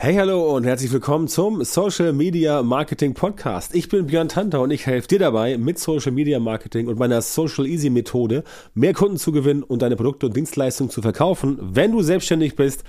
Hey, hallo und herzlich willkommen zum Social Media Marketing Podcast. Ich bin Björn Tanter und ich helfe dir dabei, mit Social Media Marketing und meiner Social Easy Methode mehr Kunden zu gewinnen und deine Produkte und Dienstleistungen zu verkaufen, wenn du selbstständig bist,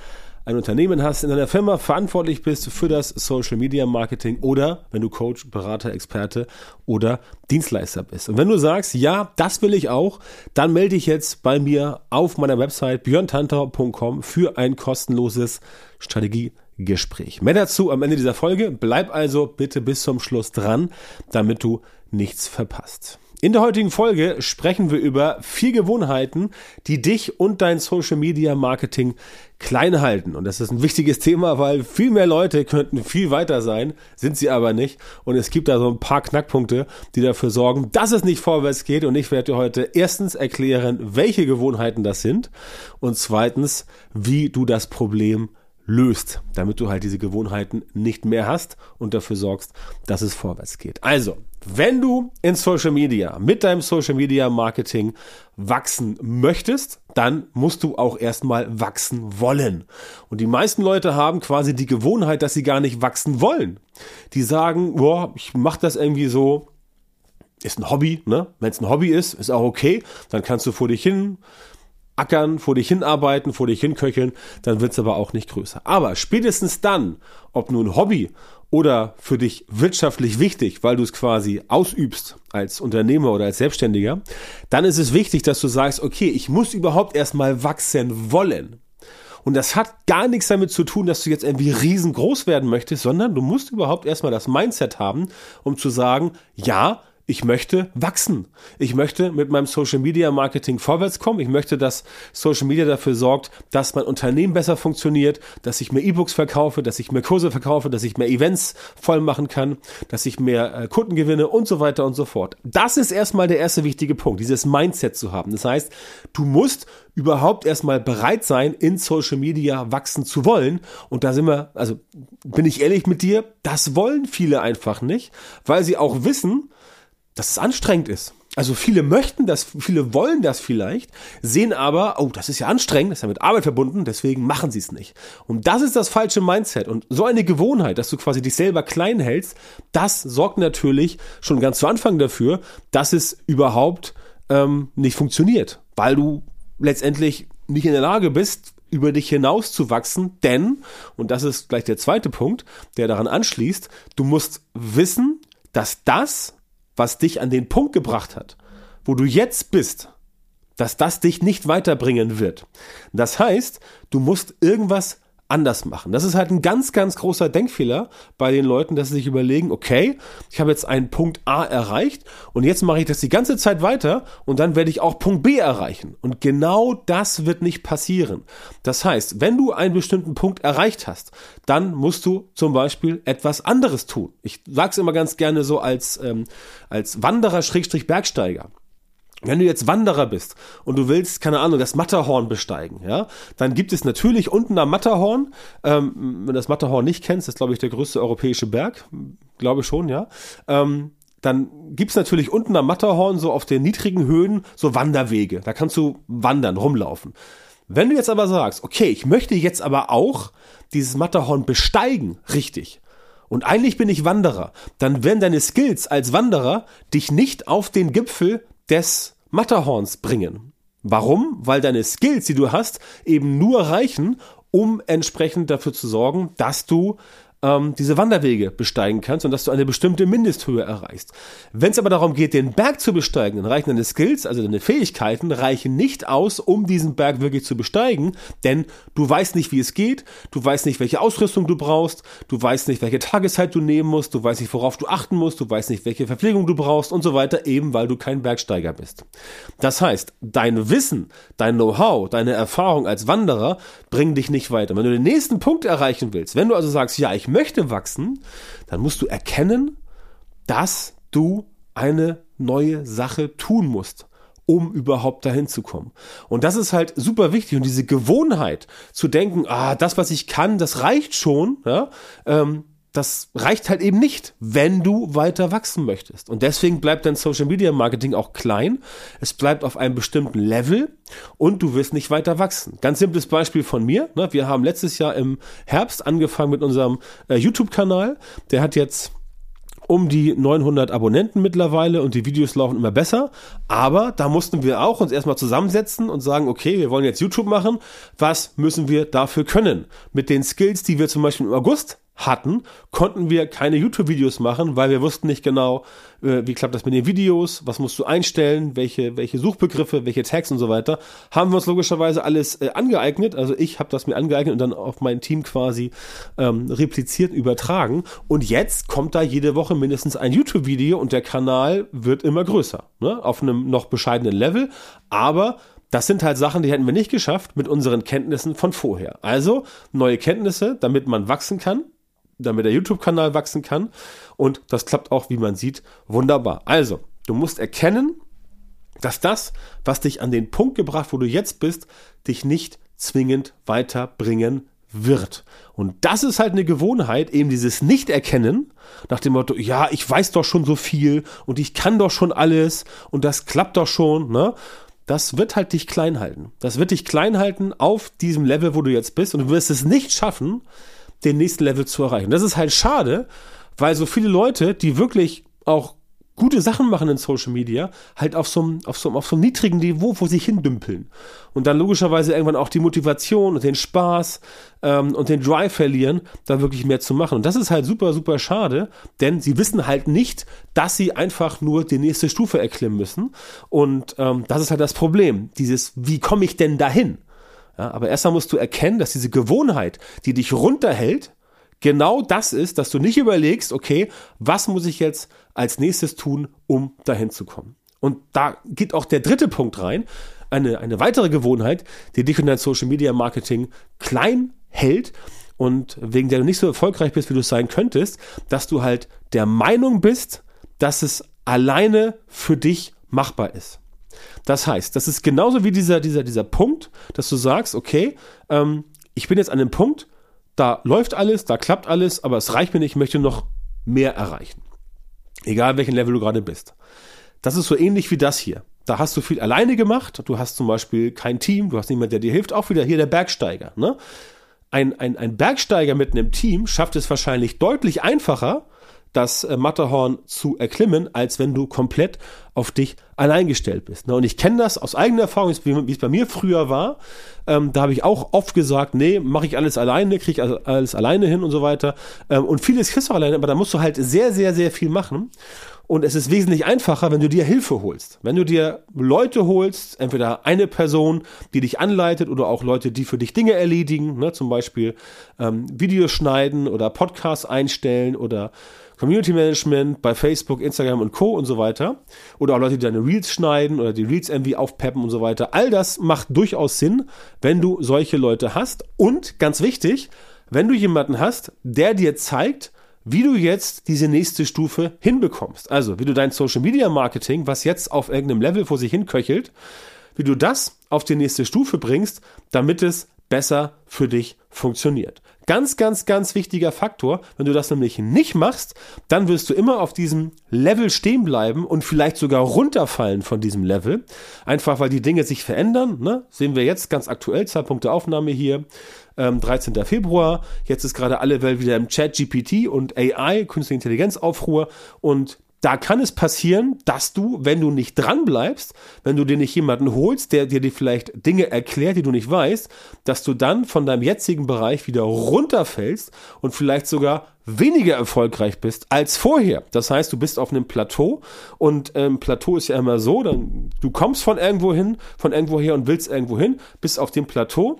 ein Unternehmen hast, in einer Firma verantwortlich bist für das Social Media Marketing oder wenn du Coach, Berater, Experte oder Dienstleister bist. Und wenn du sagst, ja, das will ich auch, dann melde dich jetzt bei mir auf meiner Website björntanter.com für ein kostenloses Strategie Gespräch. Mehr dazu am Ende dieser Folge. Bleib also bitte bis zum Schluss dran, damit du nichts verpasst. In der heutigen Folge sprechen wir über vier Gewohnheiten, die dich und dein Social Media Marketing klein halten. Und das ist ein wichtiges Thema, weil viel mehr Leute könnten viel weiter sein, sind sie aber nicht. Und es gibt da so ein paar Knackpunkte, die dafür sorgen, dass es nicht vorwärts geht. Und ich werde dir heute erstens erklären, welche Gewohnheiten das sind und zweitens, wie du das Problem löst, damit du halt diese Gewohnheiten nicht mehr hast und dafür sorgst, dass es vorwärts geht. Also, wenn du in Social Media mit deinem Social Media Marketing wachsen möchtest, dann musst du auch erstmal wachsen wollen. Und die meisten Leute haben quasi die Gewohnheit, dass sie gar nicht wachsen wollen. Die sagen, boah, ich mache das irgendwie so, ist ein Hobby, ne? Wenn es ein Hobby ist, ist auch okay, dann kannst du vor dich hin ackern, vor dich hinarbeiten, vor dich hinköcheln, dann wird's aber auch nicht größer. Aber spätestens dann, ob nun Hobby oder für dich wirtschaftlich wichtig, weil du es quasi ausübst als Unternehmer oder als Selbstständiger, dann ist es wichtig, dass du sagst, okay, ich muss überhaupt erstmal wachsen wollen. Und das hat gar nichts damit zu tun, dass du jetzt irgendwie riesengroß werden möchtest, sondern du musst überhaupt erstmal das Mindset haben, um zu sagen, ja, ich möchte wachsen. Ich möchte mit meinem Social Media Marketing vorwärts kommen. Ich möchte, dass Social Media dafür sorgt, dass mein Unternehmen besser funktioniert, dass ich mehr E-Books verkaufe, dass ich mehr Kurse verkaufe, dass ich mehr Events voll machen kann, dass ich mehr äh, Kunden gewinne und so weiter und so fort. Das ist erstmal der erste wichtige Punkt, dieses Mindset zu haben. Das heißt, du musst überhaupt erstmal bereit sein, in Social Media wachsen zu wollen. Und da sind wir, also bin ich ehrlich mit dir, das wollen viele einfach nicht, weil sie auch wissen, dass es anstrengend ist. Also viele möchten das, viele wollen das vielleicht, sehen aber, oh, das ist ja anstrengend, das ist ja mit Arbeit verbunden, deswegen machen sie es nicht. Und das ist das falsche Mindset. Und so eine Gewohnheit, dass du quasi dich selber klein hältst, das sorgt natürlich schon ganz zu Anfang dafür, dass es überhaupt ähm, nicht funktioniert, weil du letztendlich nicht in der Lage bist, über dich hinaus zu wachsen, denn, und das ist gleich der zweite Punkt, der daran anschließt, du musst wissen, dass das, was dich an den Punkt gebracht hat, wo du jetzt bist, dass das dich nicht weiterbringen wird. Das heißt, du musst irgendwas anders machen. Das ist halt ein ganz, ganz großer Denkfehler bei den Leuten, dass sie sich überlegen, okay, ich habe jetzt einen Punkt A erreicht und jetzt mache ich das die ganze Zeit weiter und dann werde ich auch Punkt B erreichen. Und genau das wird nicht passieren. Das heißt, wenn du einen bestimmten Punkt erreicht hast, dann musst du zum Beispiel etwas anderes tun. Ich sage es immer ganz gerne so als, ähm, als Wanderer-Bergsteiger. Wenn du jetzt Wanderer bist und du willst, keine Ahnung, das Matterhorn besteigen, ja, dann gibt es natürlich unten am Matterhorn, ähm, wenn du das Matterhorn nicht kennst, das ist, glaube ich, der größte europäische Berg, glaube schon, ja, ähm, dann gibt's natürlich unten am Matterhorn so auf den niedrigen Höhen so Wanderwege. Da kannst du wandern, rumlaufen. Wenn du jetzt aber sagst, okay, ich möchte jetzt aber auch dieses Matterhorn besteigen, richtig. Und eigentlich bin ich Wanderer, dann werden deine Skills als Wanderer dich nicht auf den Gipfel des Matterhorns bringen. Warum? Weil deine Skills, die du hast, eben nur reichen, um entsprechend dafür zu sorgen, dass du ähm, diese Wanderwege besteigen kannst und dass du eine bestimmte Mindesthöhe erreichst. Wenn es aber darum geht, den Berg zu besteigen, dann reichen deine Skills, also deine Fähigkeiten, reichen nicht aus, um diesen Berg wirklich zu besteigen, denn du weißt nicht, wie es geht, du weißt nicht, welche Ausrüstung du brauchst, du weißt nicht, welche Tageszeit du nehmen musst, du weißt nicht, worauf du achten musst, du weißt nicht, welche Verpflegung du brauchst und so weiter, eben weil du kein Bergsteiger bist. Das heißt, dein Wissen, dein Know-how, deine Erfahrung als Wanderer bringen dich nicht weiter. Wenn du den nächsten Punkt erreichen willst, wenn du also sagst, ja, ich möchte wachsen, dann musst du erkennen, dass du eine neue Sache tun musst um überhaupt dahin zu kommen. Und das ist halt super wichtig. Und diese Gewohnheit zu denken, ah, das, was ich kann, das reicht schon, ja, ähm, das reicht halt eben nicht, wenn du weiter wachsen möchtest. Und deswegen bleibt dein Social Media Marketing auch klein. Es bleibt auf einem bestimmten Level und du wirst nicht weiter wachsen. Ganz simples Beispiel von mir. Ne? Wir haben letztes Jahr im Herbst angefangen mit unserem äh, YouTube-Kanal. Der hat jetzt um die 900 Abonnenten mittlerweile und die Videos laufen immer besser. Aber da mussten wir auch uns erstmal zusammensetzen und sagen, okay, wir wollen jetzt YouTube machen. Was müssen wir dafür können? Mit den Skills, die wir zum Beispiel im August hatten, konnten wir keine YouTube-Videos machen, weil wir wussten nicht genau, äh, wie klappt das mit den Videos, was musst du einstellen, welche, welche Suchbegriffe, welche Tags und so weiter. Haben wir uns logischerweise alles äh, angeeignet. Also ich habe das mir angeeignet und dann auf mein Team quasi ähm, repliziert, übertragen. Und jetzt kommt da jede Woche mindestens ein YouTube-Video und der Kanal wird immer größer. Ne? Auf einem noch bescheidenen Level. Aber das sind halt Sachen, die hätten wir nicht geschafft mit unseren Kenntnissen von vorher. Also neue Kenntnisse, damit man wachsen kann, damit der YouTube-Kanal wachsen kann. Und das klappt auch, wie man sieht, wunderbar. Also, du musst erkennen, dass das, was dich an den Punkt gebracht, wo du jetzt bist, dich nicht zwingend weiterbringen wird. Und das ist halt eine Gewohnheit, eben dieses Nicht-Erkennen, nach dem Motto, ja, ich weiß doch schon so viel und ich kann doch schon alles und das klappt doch schon, ne? Das wird halt dich klein halten. Das wird dich klein halten auf diesem Level, wo du jetzt bist und du wirst es nicht schaffen, den nächsten Level zu erreichen. Das ist halt schade, weil so viele Leute, die wirklich auch gute Sachen machen in Social Media, halt auf so einem, auf so, auf so einem niedrigen Niveau wo sich hindümpeln. Und dann logischerweise irgendwann auch die Motivation und den Spaß ähm, und den Drive verlieren, da wirklich mehr zu machen. Und das ist halt super, super schade, denn sie wissen halt nicht, dass sie einfach nur die nächste Stufe erklimmen müssen. Und ähm, das ist halt das Problem. Dieses, wie komme ich denn dahin? Ja, aber erstmal musst du erkennen, dass diese Gewohnheit, die dich runterhält, genau das ist, dass du nicht überlegst, okay, was muss ich jetzt als nächstes tun, um dahin zu kommen. Und da geht auch der dritte Punkt rein, eine, eine weitere Gewohnheit, die dich in dein Social Media Marketing klein hält und wegen der du nicht so erfolgreich bist, wie du es sein könntest, dass du halt der Meinung bist, dass es alleine für dich machbar ist. Das heißt, das ist genauso wie dieser, dieser, dieser Punkt, dass du sagst, okay, ähm, ich bin jetzt an dem Punkt, da läuft alles, da klappt alles, aber es reicht mir nicht, ich möchte noch mehr erreichen. Egal welchen Level du gerade bist. Das ist so ähnlich wie das hier. Da hast du viel alleine gemacht, du hast zum Beispiel kein Team, du hast niemand, der dir hilft, auch wieder hier der Bergsteiger. Ne? Ein, ein, ein Bergsteiger mit einem Team schafft es wahrscheinlich deutlich einfacher, das äh, Matterhorn zu erklimmen, als wenn du komplett auf dich allein gestellt bist. Ne? Und ich kenne das aus eigener Erfahrung, wie es bei mir früher war. Ähm, da habe ich auch oft gesagt, nee, mache ich alles alleine, kriege ich alles, alles alleine hin und so weiter. Ähm, und vieles kriegst du alleine, aber da musst du halt sehr, sehr, sehr viel machen. Und es ist wesentlich einfacher, wenn du dir Hilfe holst. Wenn du dir Leute holst, entweder eine Person, die dich anleitet oder auch Leute, die für dich Dinge erledigen, ne, zum Beispiel ähm, Videos schneiden oder Podcasts einstellen oder Community Management bei Facebook, Instagram und Co. und so weiter. Oder auch Leute, die deine Reels schneiden oder die Reels irgendwie aufpeppen und so weiter. All das macht durchaus Sinn, wenn du solche Leute hast. Und ganz wichtig, wenn du jemanden hast, der dir zeigt, wie du jetzt diese nächste Stufe hinbekommst. Also, wie du dein Social Media Marketing, was jetzt auf irgendeinem Level vor sich hinköchelt, wie du das auf die nächste Stufe bringst, damit es besser für dich funktioniert. Ganz, ganz, ganz wichtiger Faktor. Wenn du das nämlich nicht machst, dann wirst du immer auf diesem Level stehen bleiben und vielleicht sogar runterfallen von diesem Level. Einfach weil die Dinge sich verändern. Ne? Sehen wir jetzt ganz aktuell, Zeitpunkt der Aufnahme hier, ähm, 13. Februar. Jetzt ist gerade alle Welt wieder im Chat GPT und AI, Künstliche Intelligenz Aufruhr und da kann es passieren, dass du, wenn du nicht dran bleibst, wenn du dir nicht jemanden holst, der dir vielleicht Dinge erklärt, die du nicht weißt, dass du dann von deinem jetzigen Bereich wieder runterfällst und vielleicht sogar weniger erfolgreich bist als vorher. Das heißt, du bist auf einem Plateau und ähm, Plateau ist ja immer so, dann du kommst von irgendwo hin, von irgendwo her und willst irgendwo hin, bist auf dem Plateau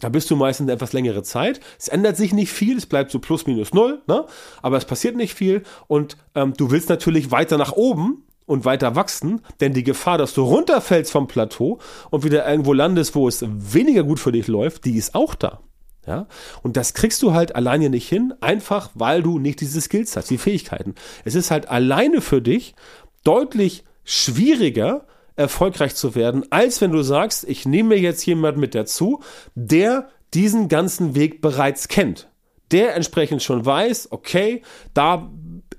da bist du meistens etwas längere Zeit. Es ändert sich nicht viel, es bleibt so plus minus null, ne? aber es passiert nicht viel und ähm, du willst natürlich weiter nach oben und weiter wachsen, denn die Gefahr, dass du runterfällst vom Plateau und wieder irgendwo landest, wo es weniger gut für dich läuft, die ist auch da. Ja, und das kriegst du halt alleine nicht hin, einfach weil du nicht diese Skills hast, die Fähigkeiten. Es ist halt alleine für dich deutlich schwieriger, erfolgreich zu werden, als wenn du sagst, ich nehme mir jetzt jemand mit dazu, der diesen ganzen Weg bereits kennt der entsprechend schon weiß, okay, da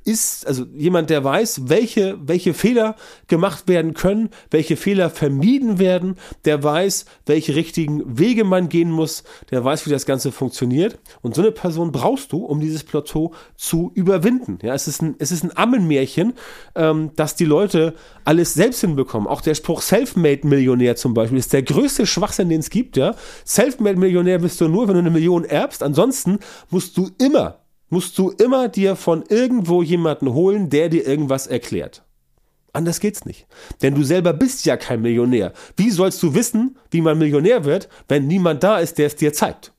ist, also jemand, der weiß, welche, welche Fehler gemacht werden können, welche Fehler vermieden werden, der weiß, welche richtigen Wege man gehen muss, der weiß, wie das Ganze funktioniert. Und so eine Person brauchst du, um dieses Plateau zu überwinden. Ja, es ist ein, es ist ein Ammenmärchen, ähm, dass die Leute alles selbst hinbekommen. Auch der Spruch Selfmade-Millionär zum Beispiel ist der größte Schwachsinn, den es gibt. Ja, Selfmade-Millionär bist du nur, wenn du eine Million erbst. Ansonsten musst du immer musst du immer dir von irgendwo jemanden holen, der dir irgendwas erklärt. Anders geht's nicht. Denn du selber bist ja kein Millionär. Wie sollst du wissen, wie man Millionär wird, wenn niemand da ist, der es dir zeigt?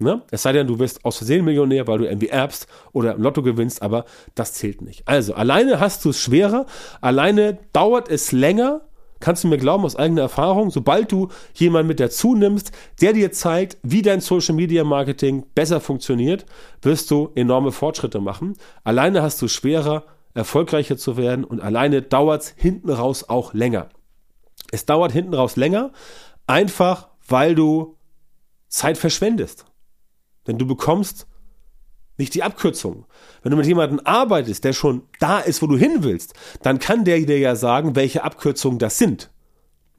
Ne? Es sei denn, du wirst aus Versehen Millionär, weil du irgendwie erbst oder im Lotto gewinnst, aber das zählt nicht. Also, alleine hast du es schwerer, alleine dauert es länger, kannst du mir glauben aus eigener Erfahrung, sobald du jemanden mit dazu nimmst, der dir zeigt, wie dein Social Media Marketing besser funktioniert, wirst du enorme Fortschritte machen. Alleine hast du schwerer, erfolgreicher zu werden und alleine dauert es hinten raus auch länger. Es dauert hinten raus länger, einfach weil du Zeit verschwendest. Denn du bekommst nicht die Abkürzung. Wenn du mit jemandem arbeitest, der schon da ist, wo du hin willst, dann kann der dir ja sagen, welche Abkürzungen das sind.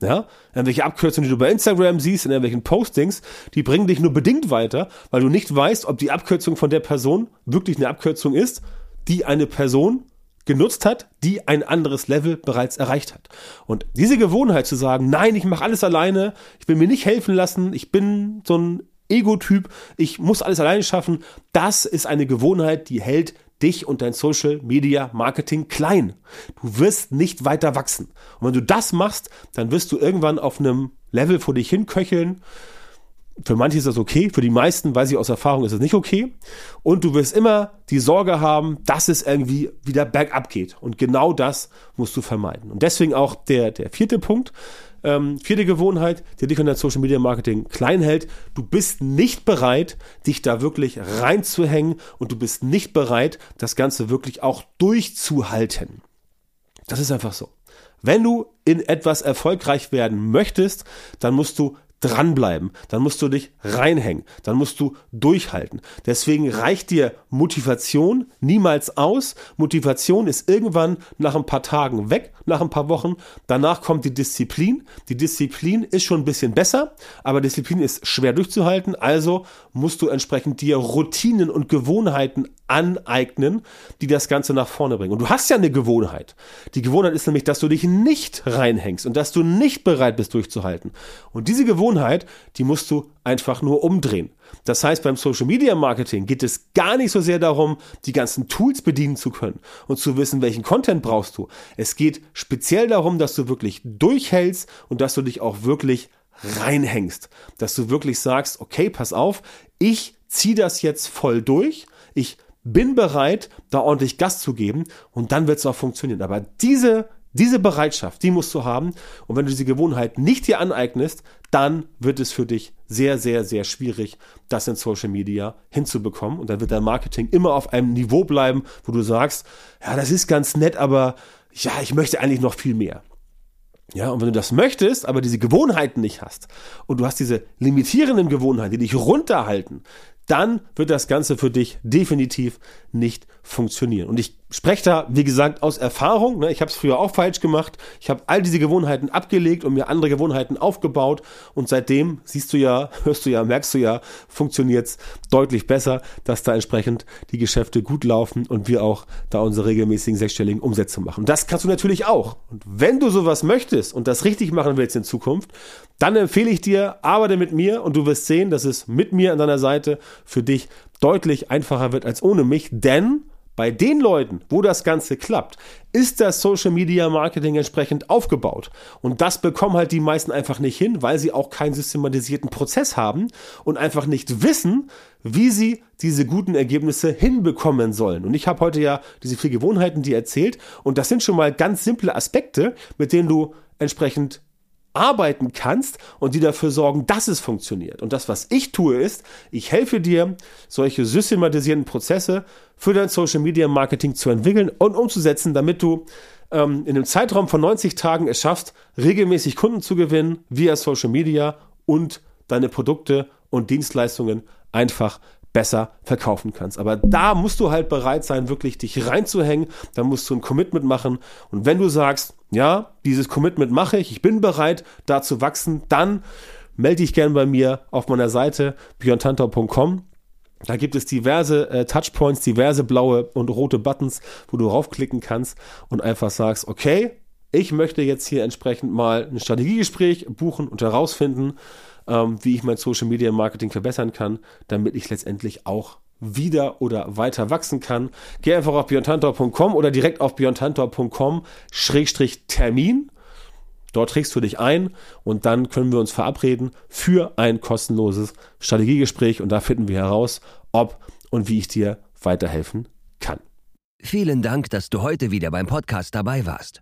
Ja, irgendwelche Abkürzungen, die du bei Instagram siehst, in irgendwelchen Postings, die bringen dich nur bedingt weiter, weil du nicht weißt, ob die Abkürzung von der Person wirklich eine Abkürzung ist, die eine Person genutzt hat, die ein anderes Level bereits erreicht hat. Und diese Gewohnheit zu sagen, nein, ich mache alles alleine, ich will mir nicht helfen lassen, ich bin so ein Ego-Typ, ich muss alles alleine schaffen, das ist eine Gewohnheit, die hält dich und dein Social Media Marketing klein. Du wirst nicht weiter wachsen. Und wenn du das machst, dann wirst du irgendwann auf einem Level vor dich hinköcheln. Für manche ist das okay, für die meisten, weiß ich aus Erfahrung, ist es nicht okay. Und du wirst immer die Sorge haben, dass es irgendwie wieder bergab geht. Und genau das musst du vermeiden. Und deswegen auch der, der vierte Punkt, ähm, vierte Gewohnheit, die dich an der Social Media Marketing klein hält. Du bist nicht bereit, dich da wirklich reinzuhängen und du bist nicht bereit, das Ganze wirklich auch durchzuhalten. Das ist einfach so. Wenn du in etwas erfolgreich werden möchtest, dann musst du dranbleiben, dann musst du dich reinhängen, dann musst du durchhalten. Deswegen reicht dir Motivation niemals aus. Motivation ist irgendwann nach ein paar Tagen weg, nach ein paar Wochen. Danach kommt die Disziplin. Die Disziplin ist schon ein bisschen besser, aber Disziplin ist schwer durchzuhalten. Also musst du entsprechend dir Routinen und Gewohnheiten aneignen, die das Ganze nach vorne bringen. Und du hast ja eine Gewohnheit. Die Gewohnheit ist nämlich, dass du dich nicht reinhängst und dass du nicht bereit bist durchzuhalten. Und diese Gewohnheit, die musst du einfach nur umdrehen. Das heißt, beim Social Media Marketing geht es gar nicht so sehr darum, die ganzen Tools bedienen zu können und zu wissen, welchen Content brauchst du. Es geht speziell darum, dass du wirklich durchhältst und dass du dich auch wirklich reinhängst. Dass du wirklich sagst, okay, pass auf, ich ziehe das jetzt voll durch. Ich bin bereit, da ordentlich Gas zu geben und dann wird es auch funktionieren. Aber diese, diese Bereitschaft, die musst du haben. Und wenn du diese Gewohnheit nicht dir aneignest, dann wird es für dich sehr, sehr, sehr schwierig, das in Social Media hinzubekommen. Und dann wird dein Marketing immer auf einem Niveau bleiben, wo du sagst, ja, das ist ganz nett, aber ja, ich möchte eigentlich noch viel mehr. Ja, und wenn du das möchtest, aber diese Gewohnheiten nicht hast und du hast diese limitierenden Gewohnheiten, die dich runterhalten, dann wird das Ganze für dich definitiv nicht funktionieren. Und ich spreche da, wie gesagt, aus Erfahrung. Ne? Ich habe es früher auch falsch gemacht. Ich habe all diese Gewohnheiten abgelegt und mir andere Gewohnheiten aufgebaut. Und seitdem siehst du ja, hörst du ja, merkst du ja, funktioniert es deutlich besser, dass da entsprechend die Geschäfte gut laufen und wir auch da unsere regelmäßigen sechsstelligen Umsätze machen. Das kannst du natürlich auch. Und wenn du sowas möchtest und das richtig machen willst in Zukunft, dann empfehle ich dir, arbeite mit mir und du wirst sehen, dass es mit mir an deiner Seite für dich deutlich einfacher wird als ohne mich, denn bei den Leuten, wo das Ganze klappt, ist das Social Media Marketing entsprechend aufgebaut. Und das bekommen halt die meisten einfach nicht hin, weil sie auch keinen systematisierten Prozess haben und einfach nicht wissen, wie sie diese guten Ergebnisse hinbekommen sollen. Und ich habe heute ja diese vier Gewohnheiten, die erzählt. Und das sind schon mal ganz simple Aspekte, mit denen du entsprechend arbeiten kannst und die dafür sorgen, dass es funktioniert. Und das, was ich tue, ist, ich helfe dir, solche systematisierten Prozesse für dein Social Media Marketing zu entwickeln und umzusetzen, damit du ähm, in einem Zeitraum von 90 Tagen es schaffst, regelmäßig Kunden zu gewinnen via Social Media und deine Produkte und Dienstleistungen einfach besser verkaufen kannst. Aber da musst du halt bereit sein, wirklich dich reinzuhängen. Da musst du ein Commitment machen. Und wenn du sagst, ja, dieses Commitment mache ich, ich bin bereit, da zu wachsen, dann melde dich gern bei mir auf meiner Seite björntantau.com. Da gibt es diverse äh, Touchpoints, diverse blaue und rote Buttons, wo du raufklicken kannst und einfach sagst, okay, ich möchte jetzt hier entsprechend mal ein Strategiegespräch buchen und herausfinden, ähm, wie ich mein Social Media Marketing verbessern kann, damit ich letztendlich auch wieder oder weiter wachsen kann. Geh einfach auf björntantor.com oder direkt auf björntantor.com-termin. Dort trägst du dich ein und dann können wir uns verabreden für ein kostenloses Strategiegespräch und da finden wir heraus, ob und wie ich dir weiterhelfen kann. Vielen Dank, dass du heute wieder beim Podcast dabei warst.